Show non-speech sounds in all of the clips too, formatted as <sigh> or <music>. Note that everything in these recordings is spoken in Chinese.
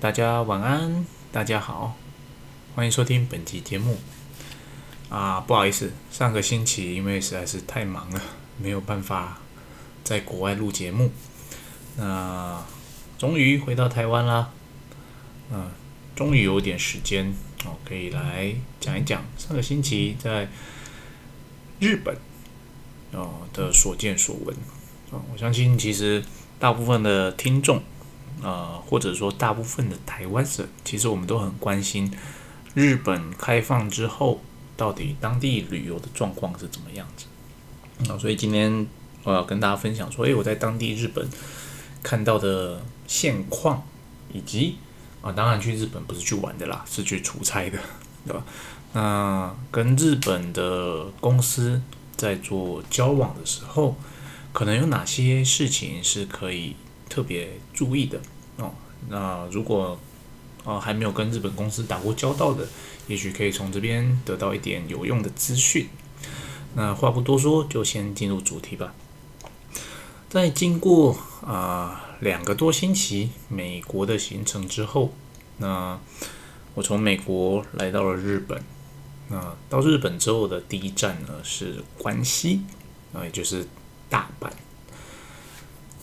大家晚安，大家好，欢迎收听本期节目。啊，不好意思，上个星期因为实在是太忙了，没有办法在国外录节目。那终于回到台湾啦，嗯，终于有点时间哦，可以来讲一讲上个星期在日本哦的所见所闻。啊，我相信其实大部分的听众。呃，或者说大部分的台湾人，其实我们都很关心日本开放之后，到底当地旅游的状况是怎么样子。啊，所以今天我要跟大家分享说，诶，我在当地日本看到的现况，以及啊，当然去日本不是去玩的啦，是去出差的，对吧？那跟日本的公司在做交往的时候，可能有哪些事情是可以。特别注意的哦，那如果啊还没有跟日本公司打过交道的，也许可以从这边得到一点有用的资讯。那话不多说，就先进入主题吧。在经过啊两个多星期美国的行程之后，那我从美国来到了日本。那到日本之后的第一站呢是关西啊，也就是大阪。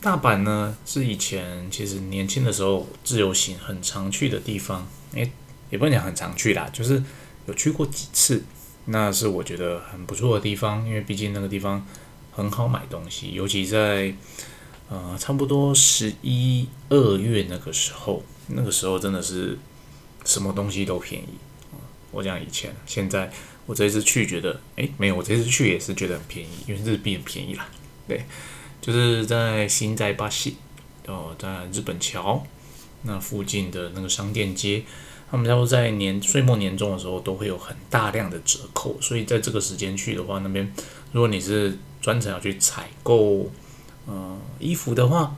大阪呢是以前其实年轻的时候自由行很常去的地方，诶，也不能讲很常去啦，就是有去过几次，那是我觉得很不错的地方，因为毕竟那个地方很好买东西，尤其在呃差不多十一二月那个时候，那个时候真的是什么东西都便宜我讲以前，现在我这次去觉得，诶，没有，我这次去也是觉得很便宜，因为日币很便宜啦，对。就是在新在巴西哦，在日本桥那附近的那个商店街，他们都在年岁末年终的时候都会有很大量的折扣，所以在这个时间去的话，那边如果你是专程要去采购呃衣服的话，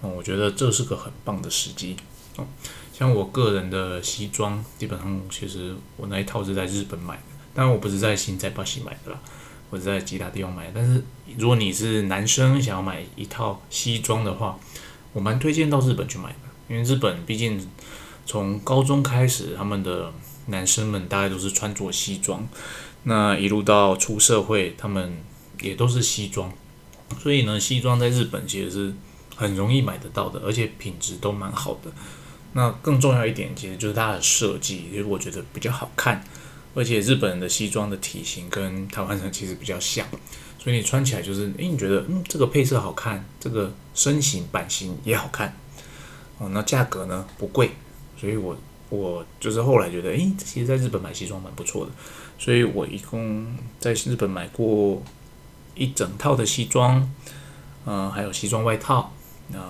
哦，我觉得这是个很棒的时机哦。像我个人的西装，基本上其实我那一套是在日本买的，当然我不是在新在巴西买的啦。或者在其他地方买，但是如果你是男生想要买一套西装的话，我蛮推荐到日本去买的，因为日本毕竟从高中开始，他们的男生们大概都是穿着西装，那一路到出社会，他们也都是西装，所以呢，西装在日本其实是很容易买得到的，而且品质都蛮好的。那更重要一点，其实就是它的设计，其实我觉得比较好看。而且日本人的西装的体型跟台湾人其实比较像，所以你穿起来就是，诶，你觉得，嗯，这个配色好看，这个身形版型也好看，哦，那价格呢不贵，所以我我就是后来觉得，诶，其实在日本买西装蛮不错的，所以我一共在日本买过一整套的西装，嗯，还有西装外套，那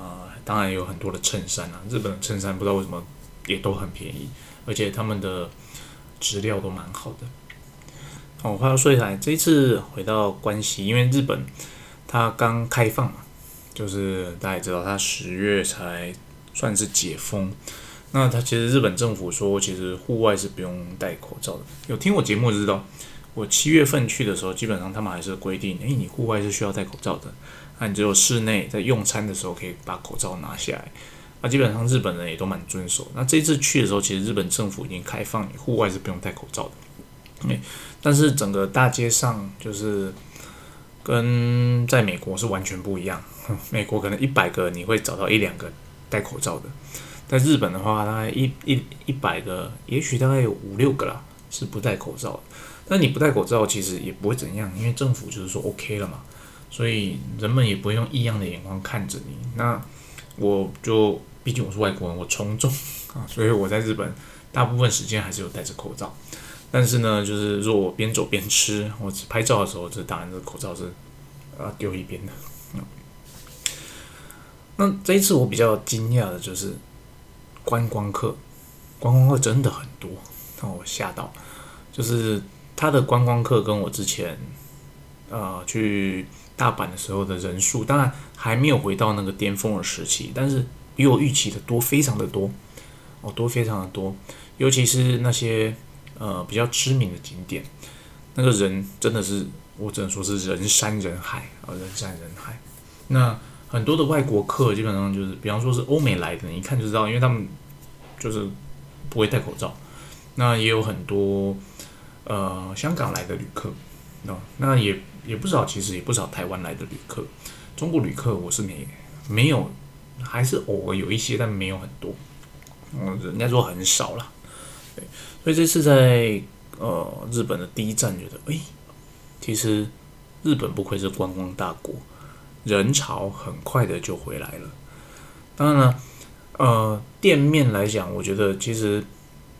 当然有很多的衬衫啊，日本的衬衫不知道为什么也都很便宜，而且他们的。质料都蛮好的。哦，话要说起来，这一次回到关西，因为日本它刚开放嘛，就是大家也知道，它十月才算是解封。那它其实日本政府说，其实户外是不用戴口罩的。有听我节目知道，我七月份去的时候，基本上他们还是规定，诶，你户外是需要戴口罩的，那你只有室内在用餐的时候可以把口罩拿下来。那基本上日本人也都蛮遵守。那这次去的时候，其实日本政府已经开放，户外是不用戴口罩的。诶，但是整个大街上就是跟在美国是完全不一样。美国可能一百个你会找到一两个戴口罩的，在日本的话，大概一一一百个，也许大概有五六个啦是不戴口罩的。但你不戴口罩其实也不会怎样，因为政府就是说 OK 了嘛，所以人们也不会用异样的眼光看着你。那我就。毕竟我是外国人，我从众 <laughs> 啊，所以我在日本大部分时间还是有戴着口罩。但是呢，就是如果我边走边吃，我拍照的时候，这当然这口罩是啊丢一边的。<laughs> 那这一次我比较惊讶的就是观光客，观光客真的很多，让我吓到。就是他的观光客跟我之前呃去大阪的时候的人数，当然还没有回到那个巅峰的时期，但是。比我预期的多，非常的多，哦，多非常的多，尤其是那些呃比较知名的景点，那个人真的是，我只能说是人山人海啊，人山人海。那很多的外国客基本上就是，比方说是欧美来的，你一看就知道，因为他们就是不会戴口罩。那也有很多呃香港来的旅客，哦，那也也不少，其实也不少台湾来的旅客。中国旅客我是没没有，还是偶尔有一些，但没有很多。嗯，应该说很少了。对，所以这次在呃日本的第一站，觉得哎，其实日本不愧是观光大国，人潮很快的就回来了。当然了，呃，店面来讲，我觉得其实。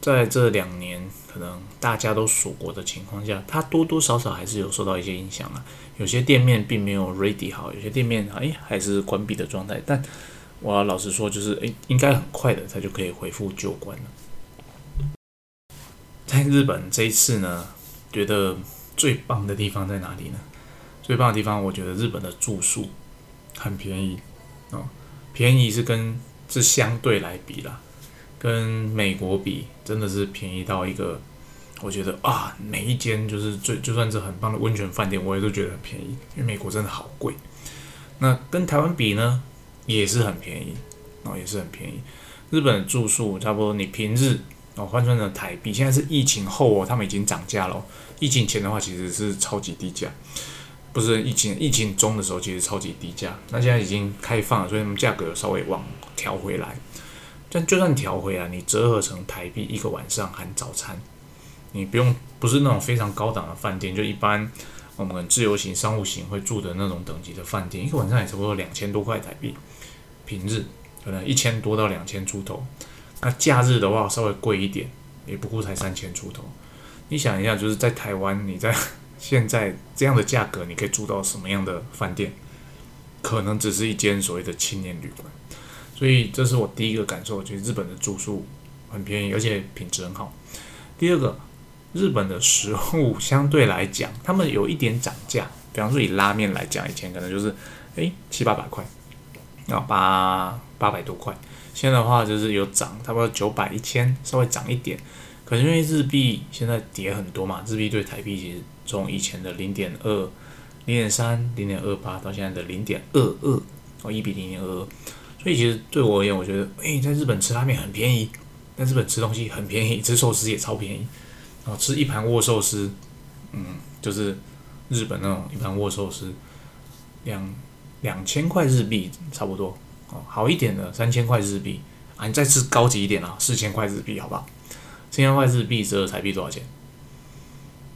在这两年可能大家都锁国的情况下，它多多少少还是有受到一些影响啊。有些店面并没有 ready 好，有些店面哎还是关闭的状态。但我老实说，就是哎应该很快的，他就可以恢复旧关了。在日本这一次呢，觉得最棒的地方在哪里呢？最棒的地方，我觉得日本的住宿很便宜哦，便宜是跟是相对来比啦。跟美国比，真的是便宜到一个，我觉得啊，每一间就是最就算是很棒的温泉饭店，我也都觉得很便宜。因为美国真的好贵。那跟台湾比呢，也是很便宜哦，也是很便宜。日本住宿差不多，你平日哦换算成台币，现在是疫情后哦，他们已经涨价了。疫情前的话其实是超级低价，不是疫情疫情中的时候其实超级低价。那现在已经开放了，所以他们价格稍微往调回来。但就算调回来，你折合成台币一个晚上含早餐，你不用不是那种非常高档的饭店，就一般我们自由行、商务型会住的那种等级的饭店，一个晚上也差不多两千多块台币。平日可能一千多到两千出头，那假日的话稍微贵一点，也不过才三千出头。你想一下，就是在台湾，你在现在这样的价格，你可以住到什么样的饭店？可能只是一间所谓的青年旅馆。所以这是我第一个感受，就是日本的住宿很便宜，而且品质很好。第二个，日本的食物 <laughs> 相对来讲，他们有一点涨价。比方说以拉面来讲，以前可能就是诶七八百块，啊八八百多块，现在的话就是有涨，差不多九百一千，稍微涨一点。可是因为日币现在跌很多嘛，日币对台币其实从以前的零点二、零点三、零点二八到现在的零点二二，哦一比零点二二。所以其实对我而言，我觉得，诶，在日本吃拉面很便宜，在日本吃东西很便宜，吃寿司也超便宜，然后吃一盘握寿司，嗯，就是日本那种一盘握寿司，两两千块日币差不多，哦，好一点的三千块日币，啊，你再吃高级一点啊，四千块日币，好不好？四千块日币折合台币多少钱？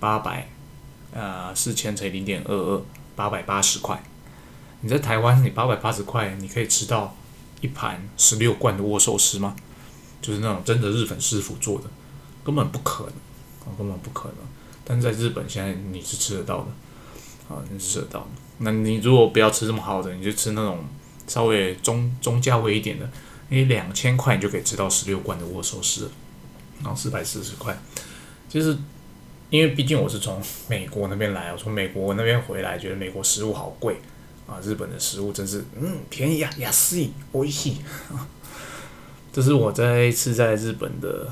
八百，呃，四千乘以零点二二，八百八十块。你在台湾，你八百八十块，你可以吃到。一盘十六罐的握寿司吗？就是那种真的日本师傅做的，根本不可能，根本不可能。但在日本现在你是吃得到的，啊，你是吃得到。那你如果不要吃这么好的，你就吃那种稍微中中价位一点的，你两千块你就可以吃到十六罐的握寿司，然后四百四十块。就是因为毕竟我是从美国那边来，我从美国那边回来，觉得美国食物好贵。啊，日本的食物真是，嗯，便宜啊，雅思意，我一起。<laughs> 这是我在一次在日本的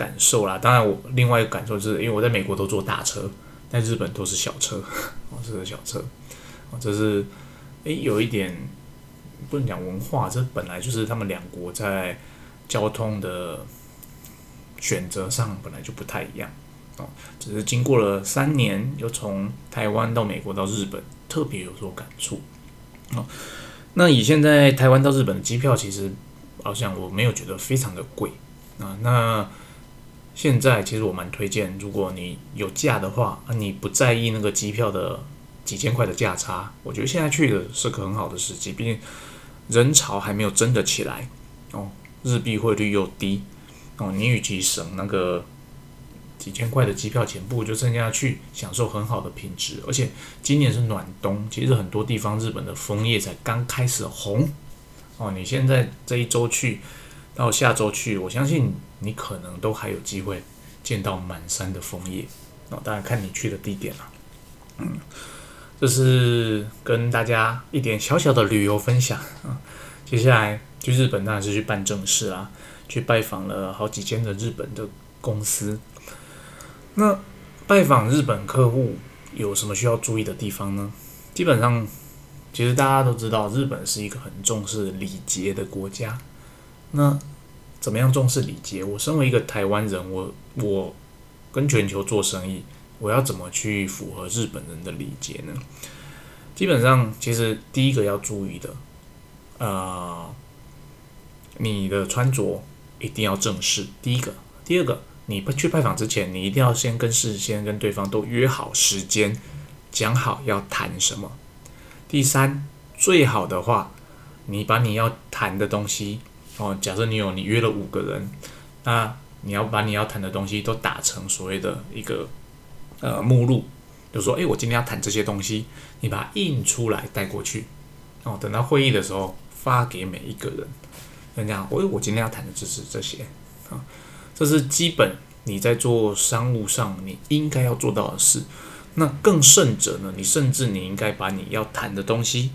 感受啦。当然，我另外一个感受就是，因为我在美国都坐大车，在日本都是小车，<laughs> 哦，这是小车，哦，这是，诶，有一点不能讲文化，这本来就是他们两国在交通的选择上本来就不太一样，哦，只是经过了三年，又从台湾到美国到日本。特别有所感触，哦，那以现在台湾到日本的机票，其实好像我没有觉得非常的贵啊。那现在其实我蛮推荐，如果你有假的话，啊，你不在意那个机票的几千块的价差，我觉得现在去的是个很好的时机，毕竟人潮还没有真的起来哦，日币汇率又低哦，你与其省那个。几千块的机票钱，不如就剩下去享受很好的品质。而且今年是暖冬，其实很多地方日本的枫叶才刚开始红哦。你现在这一周去到下周去，我相信你可能都还有机会见到满山的枫叶哦。当然看你去的地点了。嗯，这是跟大家一点小小的旅游分享啊。接下来去日本当然是去办正事啦，去拜访了好几间的日本的公司。那拜访日本客户有什么需要注意的地方呢？基本上，其实大家都知道，日本是一个很重视礼节的国家。那怎么样重视礼节？我身为一个台湾人，我我跟全球做生意，我要怎么去符合日本人的礼节呢？基本上，其实第一个要注意的，呃，你的穿着一定要正式。第一个，第二个，你不去拜访之前，你一定要先跟事先跟对方都约好时间，讲好要谈什么。第三，最好的话，你把你要谈的东西。哦，假设你有你约了五个人，那你要把你要谈的东西都打成所谓的一个呃目录，就说，哎，我今天要谈这些东西，你把它印出来带过去，哦，等到会议的时候发给每一个人，人家，我我今天要谈的就是这些，啊，这是基本你在做商务上你应该要做到的事。那更甚者呢，你甚至你应该把你要谈的东西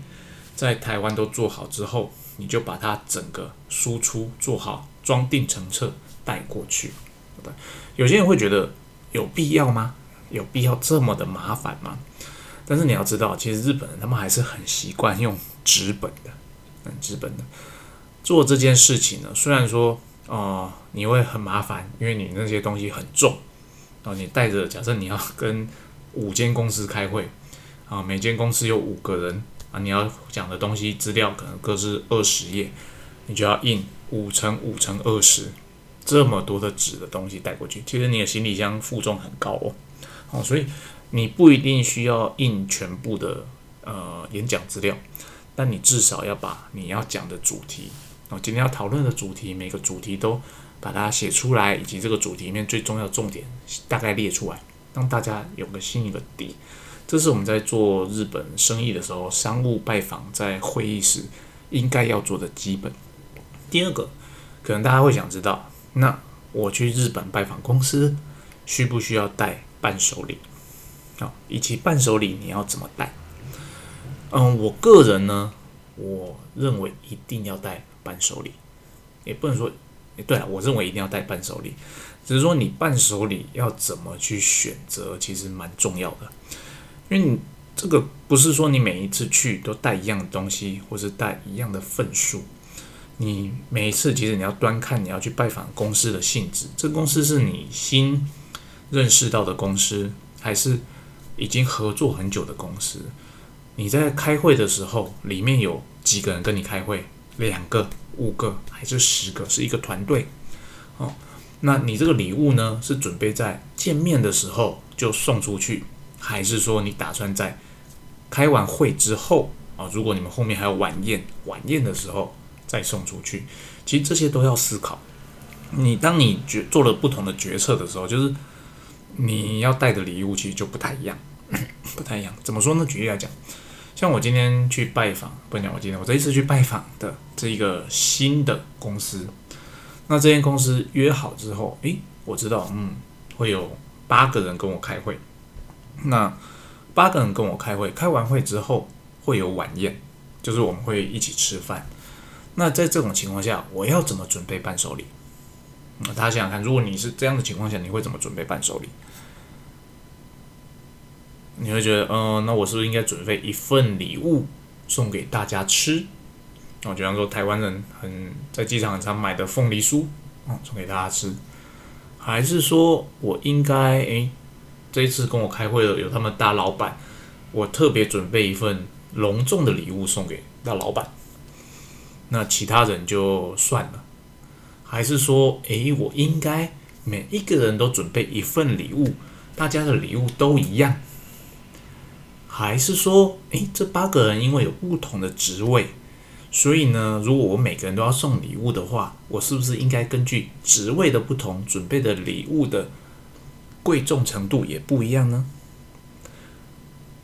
在台湾都做好之后。你就把它整个输出做好，装订成册带过去。对，有些人会觉得有必要吗？有必要这么的麻烦吗？但是你要知道，其实日本人他们还是很习惯用纸本的，嗯，纸本的做这件事情呢。虽然说，哦，你会很麻烦，因为你那些东西很重，哦，你带着，假设你要跟五间公司开会，啊，每间公司有五个人。啊你要讲的东西资料可能各是二十页，你就要印五乘五乘二十这么多的纸的东西带过去。其实你的行李箱负重很高哦，哦，所以你不一定需要印全部的呃演讲资料，但你至少要把你要讲的主题哦，今天要讨论的主题，每个主题都把它写出来，以及这个主题里面最重要的重点大概列出来，让大家有个心一个底。这是我们在做日本生意的时候，商务拜访在会议时应该要做的基本。第二个，可能大家会想知道，那我去日本拜访公司，需不需要带伴手礼？啊，以及伴手礼你要怎么带？嗯，我个人呢，我认为一定要带伴手礼，也不能说，对了，我认为一定要带伴手礼，只是说你伴手礼要怎么去选择，其实蛮重要的。因为你这个不是说你每一次去都带一样的东西，或是带一样的份数。你每一次其实你要端看你要去拜访公司的性质，这公司是你新认识到的公司，还是已经合作很久的公司？你在开会的时候，里面有几个人跟你开会？两个、五个还是十个？是一个团队？哦，那你这个礼物呢，是准备在见面的时候就送出去？还是说你打算在开完会之后啊？如果你们后面还有晚宴，晚宴的时候再送出去，其实这些都要思考。你当你决做了不同的决策的时候，就是你要带的礼物其实就不太一样，<coughs> 不太一样。怎么说呢？举例来讲，像我今天去拜访，不讲我今天我这一次去拜访的这一个新的公司，那这间公司约好之后，诶，我知道，嗯，会有八个人跟我开会。那八个人跟我开会，开完会之后会有晚宴，就是我们会一起吃饭。那在这种情况下，我要怎么准备伴手礼？大家想想看，如果你是这样的情况下，你会怎么准备伴手礼？你会觉得，嗯，那我是不是应该准备一份礼物送给大家吃？我，就像说台湾人很在机场很常买的凤梨酥，送给大家吃，还是说我应该诶？这一次跟我开会的有他们大老板，我特别准备一份隆重的礼物送给大老板。那其他人就算了，还是说，诶，我应该每一个人都准备一份礼物，大家的礼物都一样？还是说，诶，这八个人因为有不同的职位，所以呢，如果我每个人都要送礼物的话，我是不是应该根据职位的不同，准备的礼物的？贵重程度也不一样呢。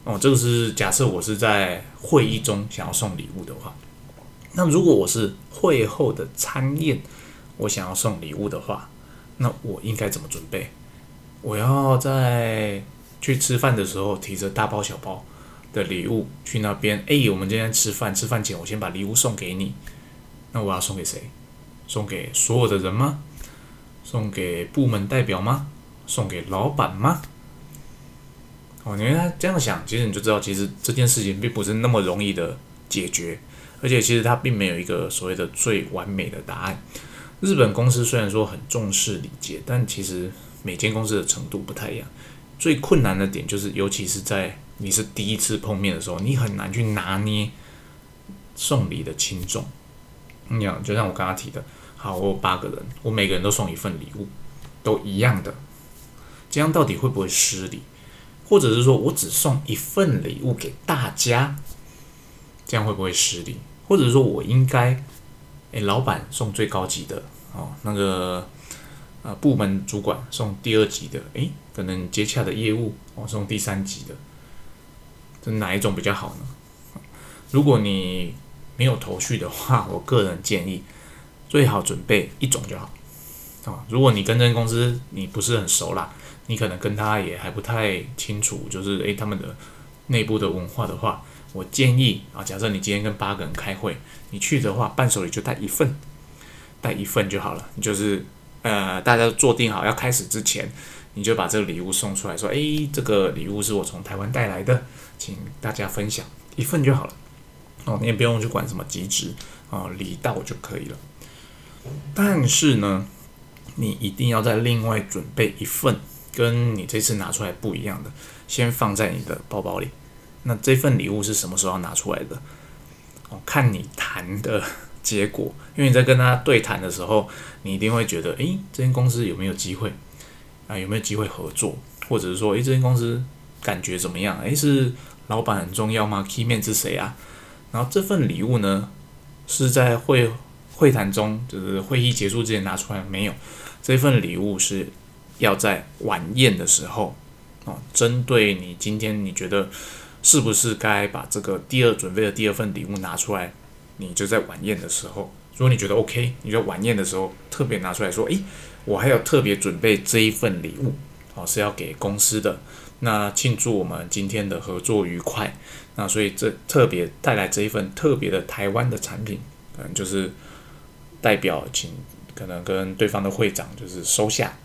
哦，这个是假设我是在会议中想要送礼物的话，那如果我是会后的餐宴，我想要送礼物的话，那我应该怎么准备？我要在去吃饭的时候提着大包小包的礼物去那边。哎，我们今天吃饭，吃饭前我先把礼物送给你。那我要送给谁？送给所有的人吗？送给部门代表吗？送给老板吗？哦，你看他这样想，其实你就知道，其实这件事情并不是那么容易的解决，而且其实它并没有一个所谓的最完美的答案。日本公司虽然说很重视礼节，但其实每间公司的程度不太一样。最困难的点就是，尤其是在你是第一次碰面的时候，你很难去拿捏送礼的轻重。你想，就像我刚刚提的，好，我有八个人，我每个人都送一份礼物，都一样的，这样到底会不会失礼？或者是说我只送一份礼物给大家，这样会不会失礼？或者是说我应该，诶，老板送最高级的哦，那个呃部门主管送第二级的，诶，可能接洽的业务我送第三级的，这哪一种比较好呢？如果你没有头绪的话，<laughs> 我个人建议最好准备一种就好啊。如果你跟这公司你不是很熟啦，你可能跟他也还不太清楚，就是诶他们的内部的文化的话，我建议啊，假设你今天跟八个人开会，你去的话，伴手礼就带一份，带一份就好了。就是呃，大家都坐定好要开始之前，你就把这个礼物送出来说，诶，这个礼物是我从台湾带来的，请大家分享一份就好了。哦，你也不用去管什么极值啊，礼到就可以了。但是呢，你一定要在另外准备一份。跟你这次拿出来不一样的，先放在你的包包里。那这份礼物是什么时候要拿出来的？哦，看你谈的结果。因为你在跟他对谈的时候，你一定会觉得，诶，这间公司有没有机会啊？有没有机会合作？或者是说，诶，这间公司感觉怎么样？诶，是老板很重要吗？Key man 是谁啊？然后这份礼物呢，是在会会谈中，就是会议结束之前拿出来没有？这份礼物是。要在晚宴的时候，哦，针对你今天你觉得是不是该把这个第二准备的第二份礼物拿出来？你就在晚宴的时候，如果你觉得 OK，你就晚宴的时候特别拿出来说，诶，我还有特别准备这一份礼物，哦，是要给公司的，那庆祝我们今天的合作愉快，那所以这特别带来这一份特别的台湾的产品，嗯，就是代表请可能跟对方的会长就是收下。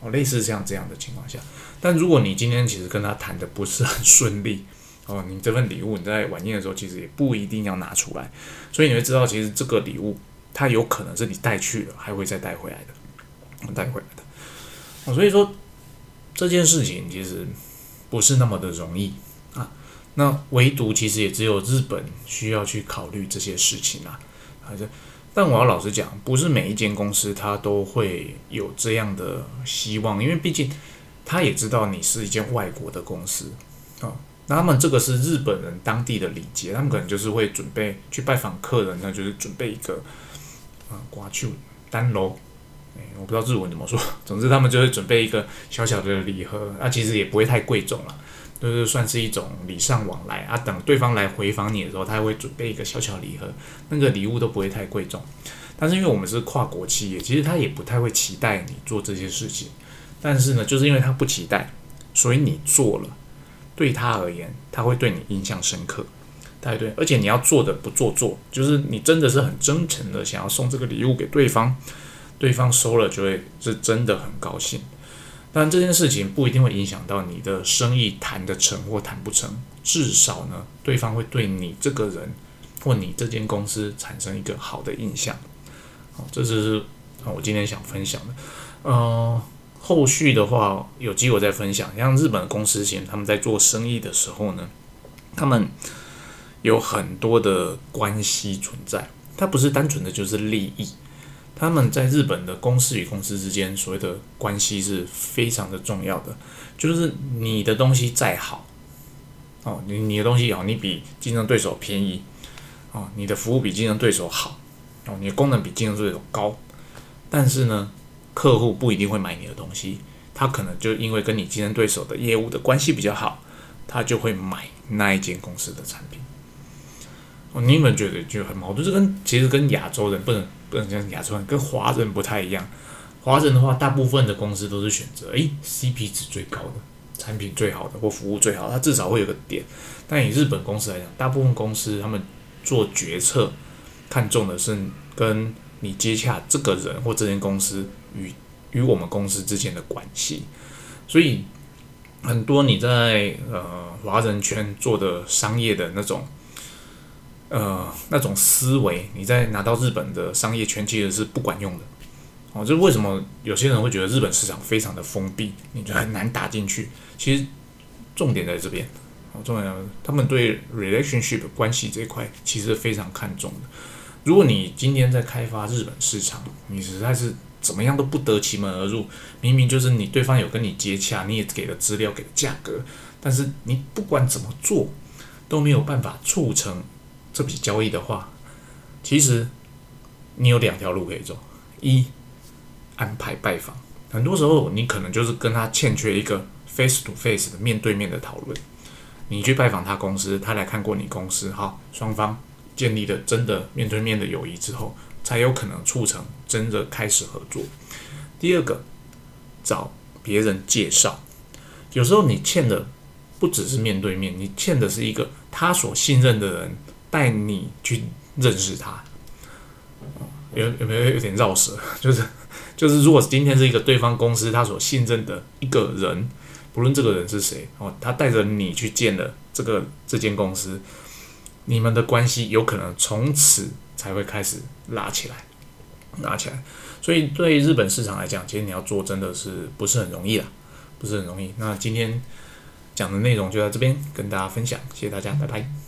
哦，类似像这样的情况下，但如果你今天其实跟他谈的不是很顺利，<laughs> 哦，你这份礼物你在晚宴的时候其实也不一定要拿出来，所以你会知道其实这个礼物它有可能是你带去了，还会再带回来的，带回来的。哦，所以说这件事情其实不是那么的容易啊。那唯独其实也只有日本需要去考虑这些事情啊，还是。但我要老实讲，不是每一间公司它都会有这样的希望，因为毕竟他也知道你是一间外国的公司啊。那他们这个是日本人当地的礼节，他们可能就是会准备去拜访客人，那就是准备一个啊挂去单楼，我不知道日文怎么说，总之他们就会准备一个小小的礼盒，那其实也不会太贵重了。就是算是一种礼尚往来啊，等对方来回访你的时候，他会准备一个小小礼盒，那个礼物都不会太贵重。但是因为我们是跨国企业，其实他也不太会期待你做这些事情。但是呢，就是因为他不期待，所以你做了，对他而言，他会对你印象深刻，对对？而且你要做的不做作，就是你真的是很真诚的想要送这个礼物给对方，对方收了就会是真的很高兴。但这件事情不一定会影响到你的生意谈得成或谈不成，至少呢，对方会对你这个人或你这间公司产生一个好的印象。好，这就是我今天想分享的。呃，后续的话有机会再分享。像日本的公司型，他们在做生意的时候呢，他们有很多的关系存在，它不是单纯的就是利益。他们在日本的公司与公司之间所谓的关系是非常的重要的，就是你的东西再好，哦，你你的东西好，你比竞争对手便宜，哦，你的服务比竞争对手好，哦，你的功能比竞争对手高，但是呢，客户不一定会买你的东西，他可能就因为跟你竞争对手的业务的关系比较好，他就会买那一间公司的产品。哦，你们觉得就很矛盾，这跟其实跟亚洲人不能。不能讲亚洲人跟华人不太一样，华人的话，大部分的公司都是选择诶 CP 值最高的产品最好的或服务最好，它至少会有个点。但以日本公司来讲，大部分公司他们做决策看重的是跟你接洽这个人或这间公司与与我们公司之间的关系。所以很多你在呃华人圈做的商业的那种。呃，那种思维，你在拿到日本的商业圈其实是不管用的，哦，这为什么有些人会觉得日本市场非常的封闭，你就很难打进去？其实重点在这边，哦，重点他们对 relationship 关系这一块其实非常看重的。如果你今天在开发日本市场，你实在是怎么样都不得其门而入，明明就是你对方有跟你接洽，你也给了资料，给价格，但是你不管怎么做都没有办法促成这笔交易的话，其实你有两条路可以走，一。安排拜访，很多时候你可能就是跟他欠缺一个 face to face 的面对面的讨论。你去拜访他公司，他来看过你公司，好，双方建立了真的面对面的友谊之后，才有可能促成真的开始合作。第二个，找别人介绍，有时候你欠的不只是面对面，你欠的是一个他所信任的人带你去认识他。有有没有有点绕舌？<laughs> 就是。就是，如果今天是一个对方公司他所信任的一个人，不论这个人是谁哦，他带着你去见了这个这间公司，你们的关系有可能从此才会开始拉起来，拉起来。所以对日本市场来讲，其实你要做真的是不是很容易啦，不是很容易。那今天讲的内容就在这边跟大家分享，谢谢大家，拜拜。